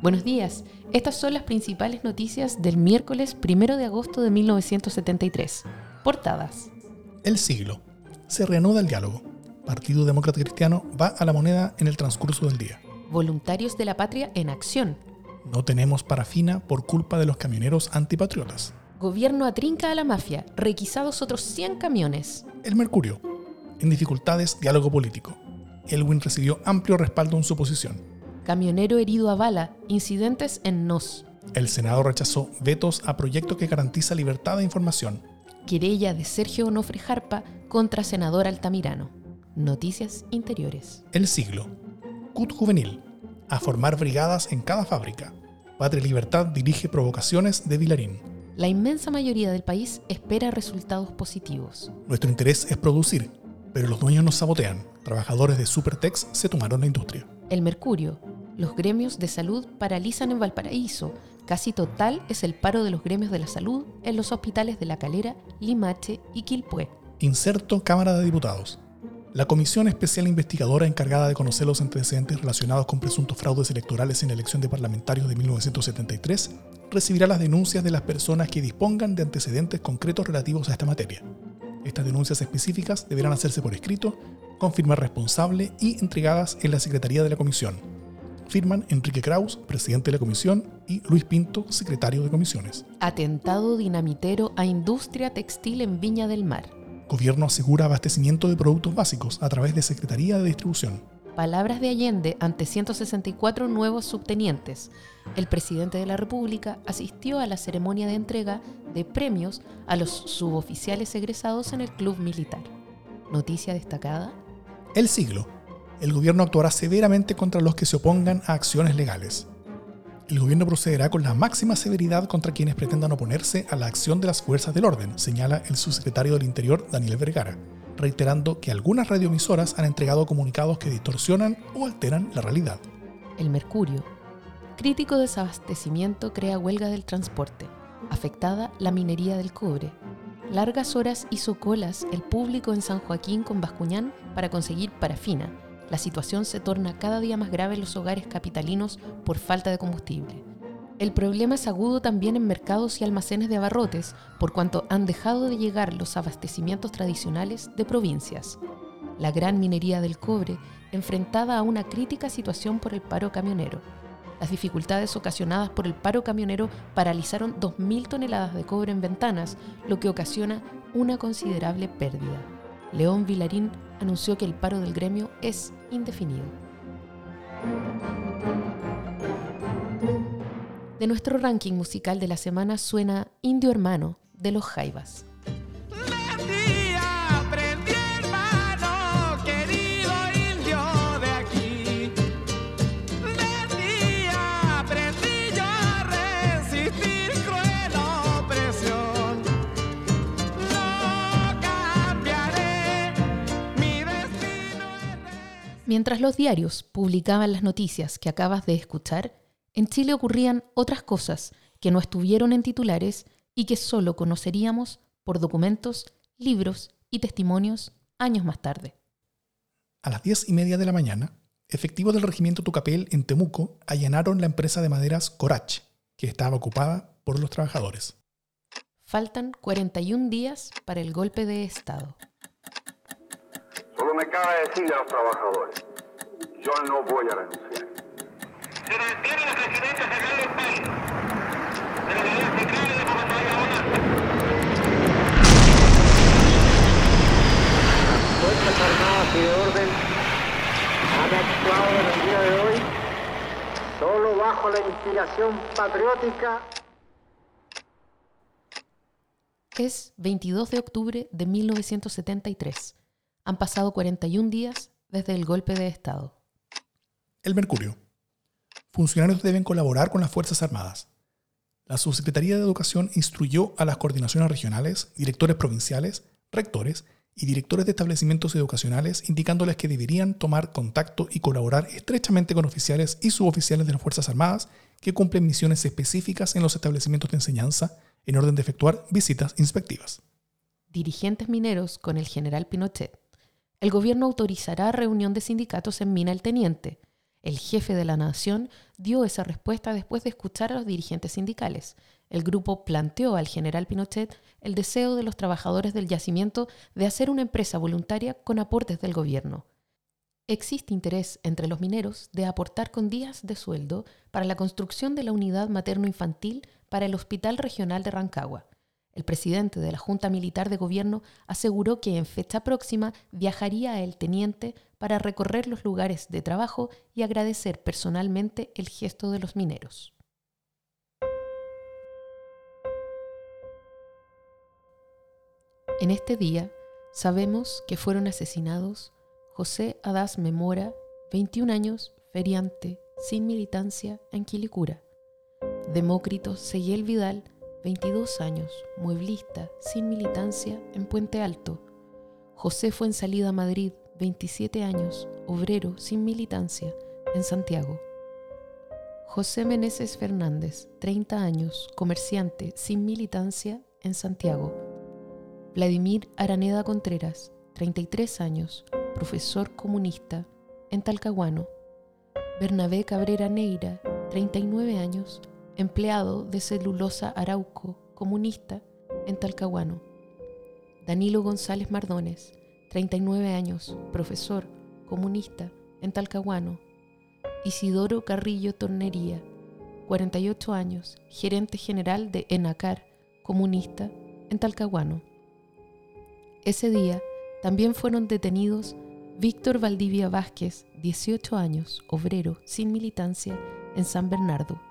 Buenos días. Estas son las principales noticias del miércoles 1 de agosto de 1973. Portadas. El siglo. Se reanuda el diálogo. Partido Demócrata Cristiano va a la moneda en el transcurso del día. Voluntarios de la patria en acción. No tenemos parafina por culpa de los camioneros antipatriotas. Gobierno atrinca a la mafia. Requisados otros 100 camiones. El Mercurio. En dificultades, diálogo político. Elwin recibió amplio respaldo en su posición. Camionero herido a bala. Incidentes en NOS. El Senado rechazó vetos a proyecto que garantiza libertad de información. Querella de Sergio Onofre Jarpa contra senador Altamirano. Noticias Interiores. El siglo. CUT Juvenil. A formar brigadas en cada fábrica. Patria Libertad dirige provocaciones de Vilarín. La inmensa mayoría del país espera resultados positivos. Nuestro interés es producir, pero los dueños nos sabotean. Trabajadores de Supertex se tomaron la industria. El Mercurio. Los gremios de salud paralizan en Valparaíso. Casi total es el paro de los gremios de la salud en los hospitales de La Calera, Limache y Quilpué. Inserto Cámara de Diputados. La Comisión Especial Investigadora encargada de conocer los antecedentes relacionados con presuntos fraudes electorales en la elección de parlamentarios de 1973 recibirá las denuncias de las personas que dispongan de antecedentes concretos relativos a esta materia. Estas denuncias específicas deberán hacerse por escrito, confirmar responsable y entregadas en la Secretaría de la Comisión. Firman Enrique Kraus, presidente de la comisión, y Luis Pinto, secretario de comisiones. Atentado dinamitero a industria textil en Viña del Mar. Gobierno asegura abastecimiento de productos básicos a través de Secretaría de Distribución. Palabras de Allende ante 164 nuevos subtenientes. El presidente de la República asistió a la ceremonia de entrega de premios a los suboficiales egresados en el club militar. Noticia destacada. El siglo. El gobierno actuará severamente contra los que se opongan a acciones legales el gobierno procederá con la máxima severidad contra quienes pretendan oponerse a la acción de las fuerzas del orden, señala el subsecretario del Interior Daniel Vergara, reiterando que algunas radioemisoras han entregado comunicados que distorsionan o alteran la realidad. El Mercurio. Crítico desabastecimiento crea huelga del transporte. Afectada la minería del cobre. Largas horas hizo colas el público en San Joaquín con Bascuñán para conseguir parafina la situación se torna cada día más grave en los hogares capitalinos por falta de combustible. El problema es agudo también en mercados y almacenes de abarrotes, por cuanto han dejado de llegar los abastecimientos tradicionales de provincias. La gran minería del cobre, enfrentada a una crítica situación por el paro camionero. Las dificultades ocasionadas por el paro camionero paralizaron 2.000 toneladas de cobre en ventanas, lo que ocasiona una considerable pérdida. León Vilarín anunció que el paro del gremio es indefinido. De nuestro ranking musical de la semana suena Indio Hermano de los Jaivas. Mientras los diarios publicaban las noticias que acabas de escuchar, en Chile ocurrían otras cosas que no estuvieron en titulares y que solo conoceríamos por documentos, libros y testimonios años más tarde. A las diez y media de la mañana, efectivos del regimiento Tucapel en Temuco allanaron la empresa de maderas Corach, que estaba ocupada por los trabajadores. Faltan 41 días para el golpe de Estado. Solo me cabe decirle a los trabajadores, yo no voy a renunciar. Se mantiene la presidencia general del país, de la unidad central de Bogotá Las Fuerzas Armadas y de Orden han actuado en el día de hoy solo bajo la inspiración patriótica. Es 22 de octubre de 1973. Han pasado 41 días desde el golpe de Estado. El Mercurio. Funcionarios deben colaborar con las Fuerzas Armadas. La Subsecretaría de Educación instruyó a las coordinaciones regionales, directores provinciales, rectores y directores de establecimientos educacionales indicándoles que deberían tomar contacto y colaborar estrechamente con oficiales y suboficiales de las Fuerzas Armadas que cumplen misiones específicas en los establecimientos de enseñanza en orden de efectuar visitas inspectivas. Dirigentes mineros con el general Pinochet. El gobierno autorizará reunión de sindicatos en Mina el Teniente. El jefe de la nación dio esa respuesta después de escuchar a los dirigentes sindicales. El grupo planteó al general Pinochet el deseo de los trabajadores del yacimiento de hacer una empresa voluntaria con aportes del gobierno. Existe interés entre los mineros de aportar con días de sueldo para la construcción de la unidad materno-infantil para el Hospital Regional de Rancagua. El presidente de la Junta Militar de Gobierno aseguró que en fecha próxima viajaría El Teniente para recorrer los lugares de trabajo y agradecer personalmente el gesto de los mineros. En este día sabemos que fueron asesinados José Adás Memora, 21 años, feriante, sin militancia, en Quilicura. Demócrito Seguiel Vidal, 22 años, mueblista, sin militancia, en Puente Alto. José fue en salida a Madrid, 27 años, obrero, sin militancia, en Santiago. José Meneses Fernández, 30 años, comerciante, sin militancia, en Santiago. Vladimir Araneda Contreras, 33 años, profesor comunista, en Talcahuano. Bernabé Cabrera Neira, 39 años, empleado de celulosa Arauco, comunista, en Talcahuano. Danilo González Mardones, 39 años, profesor, comunista, en Talcahuano. Isidoro Carrillo Tornería, 48 años, gerente general de ENACAR, comunista, en Talcahuano. Ese día también fueron detenidos Víctor Valdivia Vázquez, 18 años, obrero, sin militancia, en San Bernardo.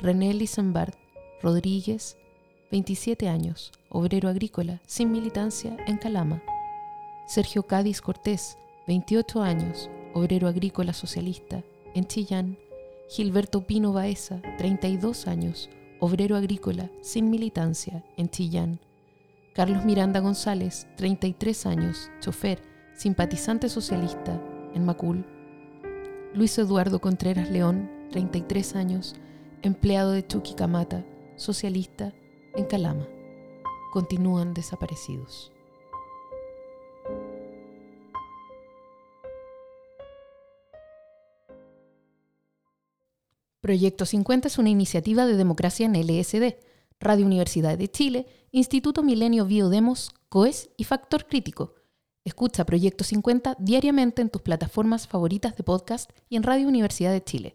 René Lizambard Rodríguez, 27 años, obrero agrícola, sin militancia, en Calama. Sergio Cádiz Cortés, 28 años, obrero agrícola socialista, en Chillán. Gilberto Pino Baeza, 32 años, obrero agrícola, sin militancia, en Chillán. Carlos Miranda González, 33 años, chofer, simpatizante socialista en Macul. Luis Eduardo Contreras León, 33 años, empleado de Chuquicamata, socialista en Calama. Continúan desaparecidos. Proyecto 50 es una iniciativa de democracia en LSD, Radio Universidad de Chile, Instituto Milenio Biodemos, COES y Factor Crítico Escucha Proyecto 50 diariamente en tus plataformas favoritas de podcast y en Radio Universidad de Chile.